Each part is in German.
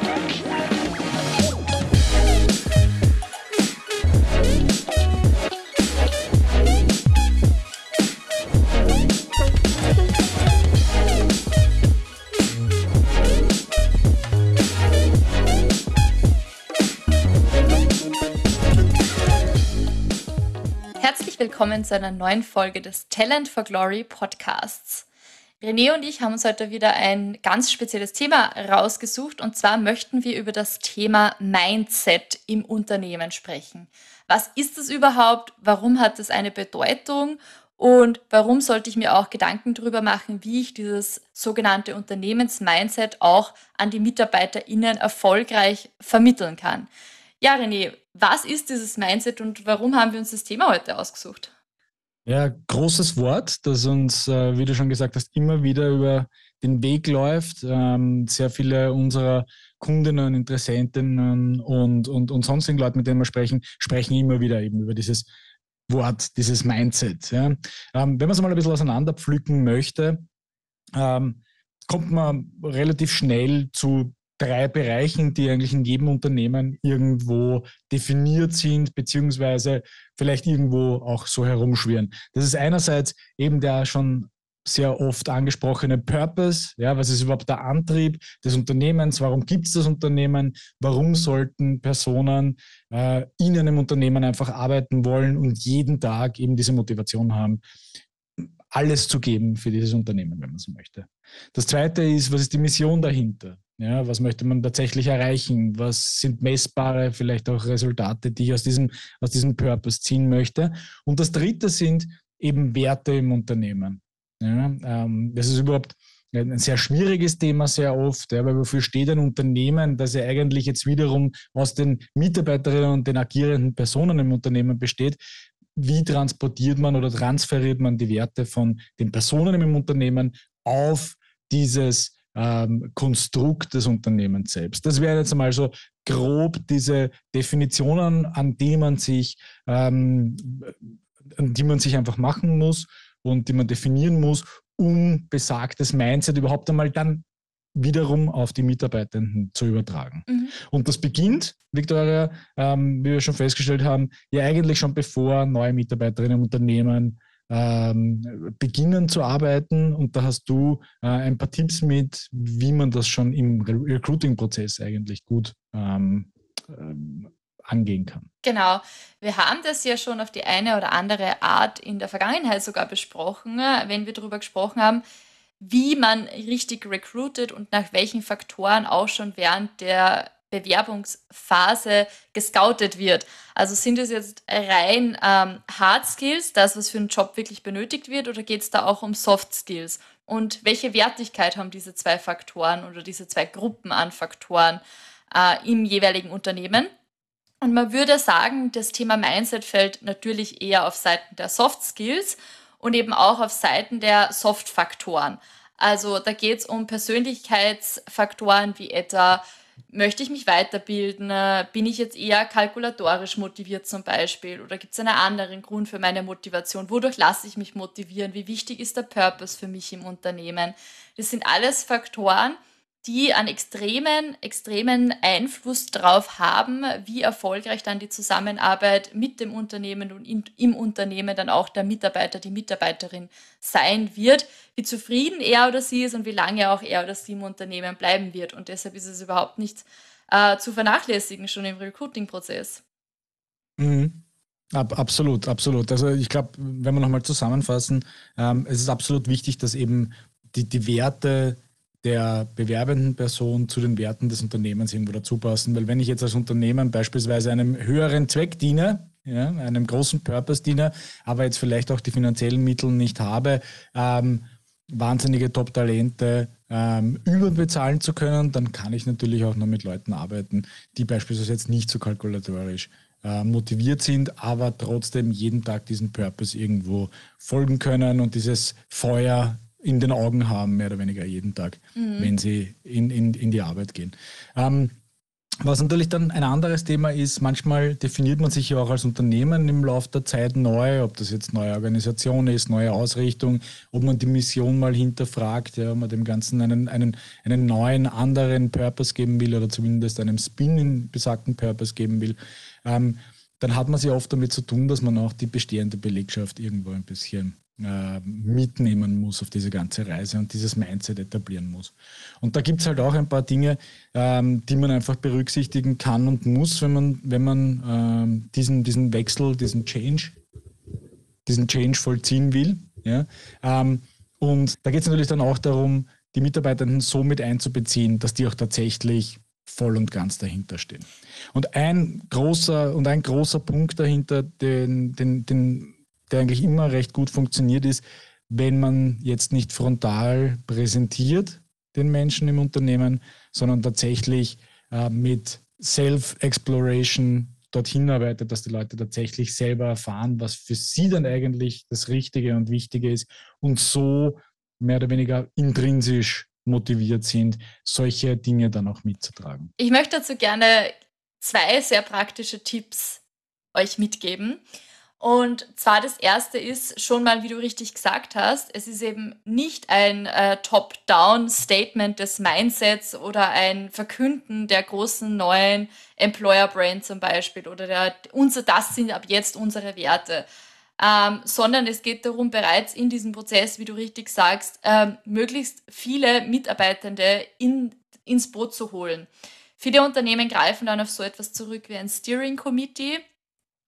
Thank you. Willkommen zu einer neuen Folge des Talent for Glory Podcasts. René und ich haben uns heute wieder ein ganz spezielles Thema rausgesucht und zwar möchten wir über das Thema Mindset im Unternehmen sprechen. Was ist es überhaupt? Warum hat es eine Bedeutung? Und warum sollte ich mir auch Gedanken darüber machen, wie ich dieses sogenannte Unternehmensmindset auch an die MitarbeiterInnen erfolgreich vermitteln kann? Ja, René, was ist dieses Mindset und warum haben wir uns das Thema heute ausgesucht? Ja, großes Wort, das uns, äh, wie du schon gesagt hast, immer wieder über den Weg läuft. Ähm, sehr viele unserer Kundinnen, Interessentinnen und, und, und sonstigen Leute, mit denen wir sprechen, sprechen immer wieder eben über dieses Wort, dieses Mindset. Ähm, wenn man es mal ein bisschen auseinanderpflücken möchte, ähm, kommt man relativ schnell zu drei Bereichen, die eigentlich in jedem Unternehmen irgendwo definiert sind, beziehungsweise vielleicht irgendwo auch so herumschwirren. Das ist einerseits eben der schon sehr oft angesprochene Purpose. Ja, was ist überhaupt der Antrieb des Unternehmens? Warum gibt es das Unternehmen? Warum sollten Personen äh, in einem Unternehmen einfach arbeiten wollen und jeden Tag eben diese Motivation haben, alles zu geben für dieses Unternehmen, wenn man so möchte. Das zweite ist, was ist die Mission dahinter? Ja, was möchte man tatsächlich erreichen? Was sind messbare, vielleicht auch Resultate, die ich aus diesem, aus diesem Purpose ziehen möchte? Und das dritte sind eben Werte im Unternehmen. Ja, ähm, das ist überhaupt ein sehr schwieriges Thema sehr oft, ja, weil wofür steht ein Unternehmen, das ja eigentlich jetzt wiederum aus den Mitarbeiterinnen und den agierenden Personen im Unternehmen besteht. Wie transportiert man oder transferiert man die Werte von den Personen im Unternehmen auf dieses ähm, Konstrukt des Unternehmens selbst. Das wäre jetzt einmal so grob diese Definitionen, an die man sich, ähm, an die man sich einfach machen muss und die man definieren muss, um besagtes Mindset überhaupt einmal dann wiederum auf die Mitarbeitenden zu übertragen. Mhm. Und das beginnt, Victoria, ähm, wie wir schon festgestellt haben, ja eigentlich schon bevor neue Mitarbeiterinnen im Unternehmen ähm, beginnen zu arbeiten. Und da hast du äh, ein paar Tipps mit, wie man das schon im Recruiting-Prozess eigentlich gut ähm, ähm, angehen kann. Genau. Wir haben das ja schon auf die eine oder andere Art in der Vergangenheit sogar besprochen, wenn wir darüber gesprochen haben, wie man richtig recruitet und nach welchen Faktoren auch schon während der Bewerbungsphase gescoutet wird. Also sind es jetzt rein ähm, Hard Skills, das, was für einen Job wirklich benötigt wird, oder geht es da auch um Soft Skills? Und welche Wertigkeit haben diese zwei Faktoren oder diese zwei Gruppen an Faktoren äh, im jeweiligen Unternehmen? Und man würde sagen, das Thema Mindset fällt natürlich eher auf Seiten der Soft Skills und eben auch auf Seiten der Soft-Faktoren. Also da geht es um Persönlichkeitsfaktoren wie etwa möchte ich mich weiterbilden? Äh, bin ich jetzt eher kalkulatorisch motiviert zum Beispiel? Oder gibt es einen anderen Grund für meine Motivation? Wodurch lasse ich mich motivieren? Wie wichtig ist der Purpose für mich im Unternehmen? Das sind alles Faktoren, die einen extremen, extremen Einfluss darauf haben, wie erfolgreich dann die Zusammenarbeit mit dem Unternehmen und in, im Unternehmen dann auch der Mitarbeiter, die Mitarbeiterin sein wird, wie zufrieden er oder sie ist und wie lange auch er oder sie im Unternehmen bleiben wird. Und deshalb ist es überhaupt nicht äh, zu vernachlässigen, schon im Recruiting-Prozess. Mhm. Ab, absolut, absolut. Also ich glaube, wenn wir nochmal zusammenfassen, ähm, es ist absolut wichtig, dass eben die, die Werte, der bewerbenden Person zu den Werten des Unternehmens irgendwo dazu passen. Weil wenn ich jetzt als Unternehmen beispielsweise einem höheren Zweck diene, ja, einem großen Purpose diene, aber jetzt vielleicht auch die finanziellen Mittel nicht habe, ähm, wahnsinnige Top-Talente ähm, überbezahlen zu können, dann kann ich natürlich auch nur mit Leuten arbeiten, die beispielsweise jetzt nicht so kalkulatorisch äh, motiviert sind, aber trotzdem jeden Tag diesen Purpose irgendwo folgen können und dieses Feuer in den Augen haben, mehr oder weniger jeden Tag, mhm. wenn sie in, in, in die Arbeit gehen. Ähm, Was natürlich dann ein anderes Thema ist, manchmal definiert man sich ja auch als Unternehmen im Laufe der Zeit neu, ob das jetzt neue Organisation ist, neue Ausrichtung, ob man die Mission mal hinterfragt, ja, ob man dem Ganzen einen, einen, einen neuen, anderen Purpose geben will oder zumindest einem Spin in besagten Purpose geben will. Ähm, dann hat man es ja oft damit zu tun, dass man auch die bestehende Belegschaft irgendwo ein bisschen äh, mitnehmen muss auf diese ganze Reise und dieses Mindset etablieren muss. Und da gibt es halt auch ein paar Dinge, ähm, die man einfach berücksichtigen kann und muss, wenn man, wenn man ähm, diesen, diesen Wechsel, diesen Change, diesen Change vollziehen will. Ja? Ähm, und da geht es natürlich dann auch darum, die Mitarbeitenden so mit einzubeziehen, dass die auch tatsächlich voll und ganz dahinter stehen. Und ein großer und ein großer Punkt dahinter, den, den, den, der eigentlich immer recht gut funktioniert, ist, wenn man jetzt nicht frontal präsentiert den Menschen im Unternehmen, sondern tatsächlich äh, mit Self-Exploration dorthin arbeitet, dass die Leute tatsächlich selber erfahren, was für sie dann eigentlich das Richtige und Wichtige ist und so mehr oder weniger intrinsisch motiviert sind, solche Dinge dann auch mitzutragen. Ich möchte dazu gerne zwei sehr praktische Tipps euch mitgeben. Und zwar das erste ist schon mal, wie du richtig gesagt hast, es ist eben nicht ein äh, Top-Down-Statement des Mindsets oder ein Verkünden der großen neuen Employer-Brand zum Beispiel oder der, unser, das sind ab jetzt unsere Werte, ähm, sondern es geht darum, bereits in diesem Prozess, wie du richtig sagst, ähm, möglichst viele Mitarbeitende in, ins Boot zu holen. Viele Unternehmen greifen dann auf so etwas zurück wie ein Steering Committee,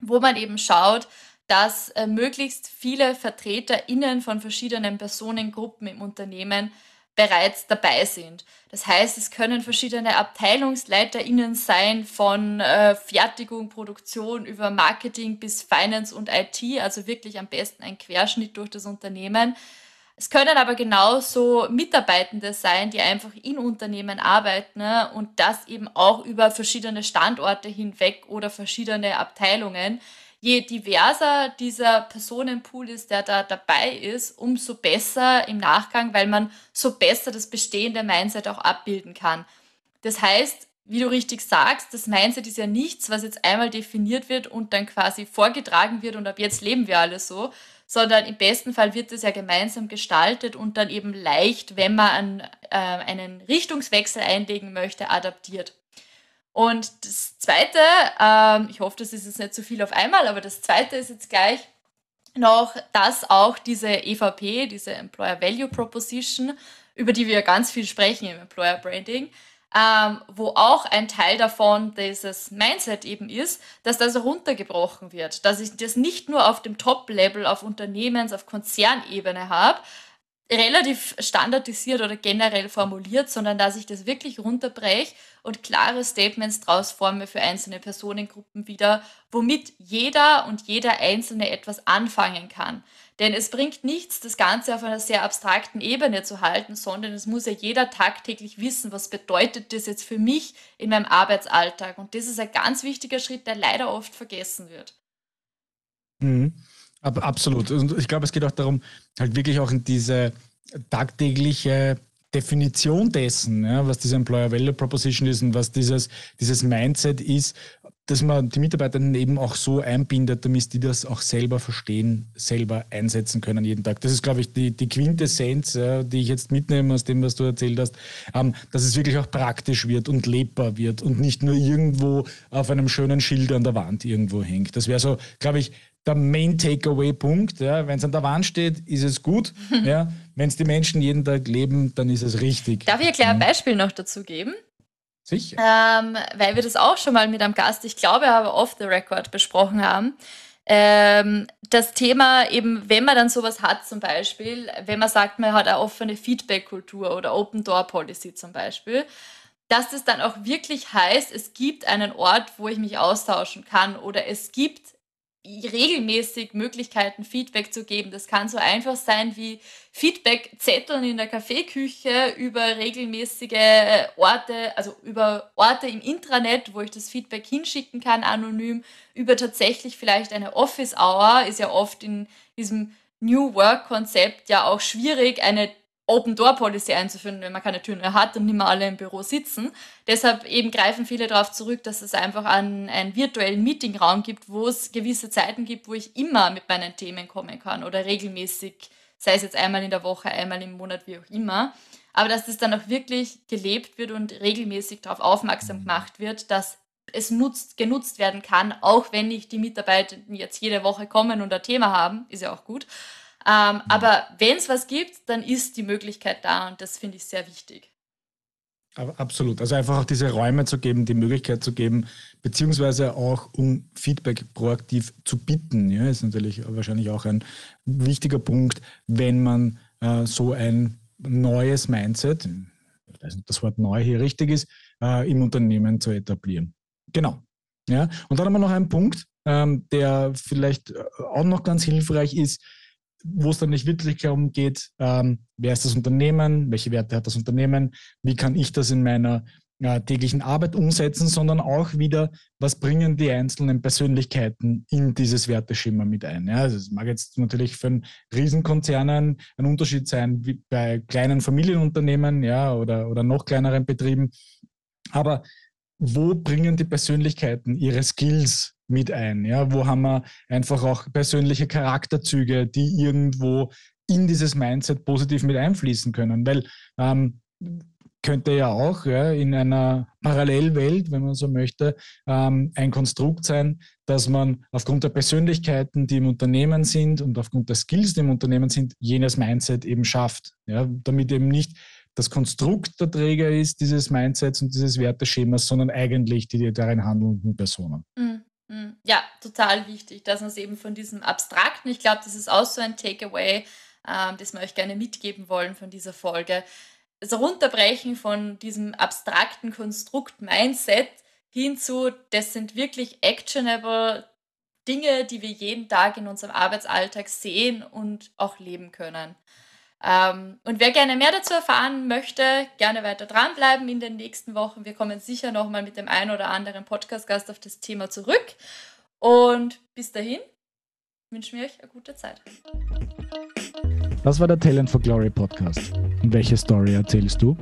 wo man eben schaut, dass äh, möglichst viele VertreterInnen von verschiedenen Personengruppen im Unternehmen bereits dabei sind. Das heißt, es können verschiedene AbteilungsleiterInnen sein, von äh, Fertigung, Produktion über Marketing bis Finance und IT, also wirklich am besten ein Querschnitt durch das Unternehmen. Es können aber genauso Mitarbeitende sein, die einfach in Unternehmen arbeiten ne, und das eben auch über verschiedene Standorte hinweg oder verschiedene Abteilungen je diverser dieser Personenpool ist, der da dabei ist, umso besser im Nachgang, weil man so besser das bestehende Mindset auch abbilden kann. Das heißt, wie du richtig sagst, das Mindset ist ja nichts, was jetzt einmal definiert wird und dann quasi vorgetragen wird und ab jetzt leben wir alle so, sondern im besten Fall wird es ja gemeinsam gestaltet und dann eben leicht, wenn man einen, äh, einen Richtungswechsel einlegen möchte, adaptiert. Und das Zweite, ähm, ich hoffe, das ist jetzt nicht zu viel auf einmal, aber das Zweite ist jetzt gleich noch, dass auch diese EVP, diese Employer Value Proposition, über die wir ganz viel sprechen im Employer Branding, ähm, wo auch ein Teil davon dieses Mindset eben ist, dass das runtergebrochen wird, dass ich das nicht nur auf dem Top-Level, auf Unternehmens-, auf Konzernebene habe, relativ standardisiert oder generell formuliert, sondern dass ich das wirklich runterbreche und klare Statements draus forme für einzelne Personengruppen wieder, womit jeder und jeder Einzelne etwas anfangen kann. Denn es bringt nichts, das Ganze auf einer sehr abstrakten Ebene zu halten, sondern es muss ja jeder tagtäglich wissen, was bedeutet das jetzt für mich in meinem Arbeitsalltag. Und das ist ein ganz wichtiger Schritt, der leider oft vergessen wird. Mhm. Absolut. Und ich glaube, es geht auch darum, halt wirklich auch in diese tagtägliche Definition dessen, ja, was diese Employer Value Proposition ist und was dieses, dieses Mindset ist, dass man die Mitarbeitenden eben auch so einbindet, damit die das auch selber verstehen, selber einsetzen können jeden Tag. Das ist, glaube ich, die, die Quintessenz, ja, die ich jetzt mitnehme aus dem, was du erzählt hast, ähm, dass es wirklich auch praktisch wird und lebbar wird und nicht nur irgendwo auf einem schönen Schild an der Wand irgendwo hängt. Das wäre so, glaube ich, der Main Takeaway-Punkt. Ja. Wenn es an der Wand steht, ist es gut. ja. Wenn es die Menschen jeden Tag leben, dann ist es richtig. Darf ich ein Beispiel noch dazu geben? Sicher. Ähm, weil wir das auch schon mal mit einem Gast, ich glaube aber off the record besprochen haben. Ähm, das Thema eben, wenn man dann sowas hat zum Beispiel, wenn man sagt, man hat eine offene Feedback-Kultur oder Open Door Policy zum Beispiel, dass das dann auch wirklich heißt, es gibt einen Ort, wo ich mich austauschen kann oder es gibt regelmäßig Möglichkeiten, Feedback zu geben. Das kann so einfach sein wie Feedback-Zetteln in der Kaffeeküche über regelmäßige Orte, also über Orte im Intranet, wo ich das Feedback hinschicken kann, anonym, über tatsächlich vielleicht eine Office-Hour, ist ja oft in diesem New Work-Konzept ja auch schwierig, eine Open-Door-Policy einzuführen, wenn man keine Türen mehr hat und nicht mehr alle im Büro sitzen. Deshalb eben greifen viele darauf zurück, dass es einfach einen, einen virtuellen Meetingraum gibt, wo es gewisse Zeiten gibt, wo ich immer mit meinen Themen kommen kann oder regelmäßig, sei es jetzt einmal in der Woche, einmal im Monat, wie auch immer. Aber dass das dann auch wirklich gelebt wird und regelmäßig darauf aufmerksam gemacht wird, dass es nutzt, genutzt werden kann, auch wenn nicht die Mitarbeitenden jetzt jede Woche kommen und ein Thema haben, ist ja auch gut. Ähm, aber wenn es was gibt, dann ist die Möglichkeit da und das finde ich sehr wichtig. Absolut. Also einfach auch diese Räume zu geben, die Möglichkeit zu geben, beziehungsweise auch um Feedback proaktiv zu bitten, ja, ist natürlich wahrscheinlich auch ein wichtiger Punkt, wenn man äh, so ein neues Mindset, ich weiß nicht, ob das Wort neu hier richtig ist, äh, im Unternehmen zu etablieren. Genau. Ja, und dann haben wir noch einen Punkt, ähm, der vielleicht auch noch ganz hilfreich ist, wo es dann nicht wirklich darum geht, ähm, wer ist das Unternehmen, welche Werte hat das Unternehmen, wie kann ich das in meiner äh, täglichen Arbeit umsetzen, sondern auch wieder, was bringen die einzelnen Persönlichkeiten in dieses Werteschema mit ein. Ja, also es mag jetzt natürlich für einen Riesenkonzernen ein Unterschied sein, wie bei kleinen Familienunternehmen ja, oder, oder noch kleineren Betrieben. Aber wo bringen die Persönlichkeiten ihre Skills mit ein? Ja? Wo haben wir einfach auch persönliche Charakterzüge, die irgendwo in dieses Mindset positiv mit einfließen können? Weil ähm, könnte ja auch ja, in einer Parallelwelt, wenn man so möchte, ähm, ein Konstrukt sein, dass man aufgrund der Persönlichkeiten, die im Unternehmen sind und aufgrund der Skills, die im Unternehmen sind, jenes Mindset eben schafft. Ja, damit eben nicht das Konstrukt der Träger ist, dieses Mindsets und dieses Werteschemas, sondern eigentlich die darin handelnden Personen. Mhm. Ja, total wichtig, dass man es eben von diesem Abstrakten, ich glaube, das ist auch so ein Takeaway, ähm, das wir euch gerne mitgeben wollen von dieser Folge. Das Runterbrechen von diesem abstrakten Konstrukt Mindset hinzu, das sind wirklich actionable Dinge, die wir jeden Tag in unserem Arbeitsalltag sehen und auch leben können. Ähm, und wer gerne mehr dazu erfahren möchte, gerne weiter dranbleiben in den nächsten Wochen. Wir kommen sicher nochmal mit dem einen oder anderen Podcast-Gast auf das Thema zurück. Und bis dahin wünschen wir euch eine gute Zeit. Das war der Talent for Glory Podcast. Und welche Story erzählst du?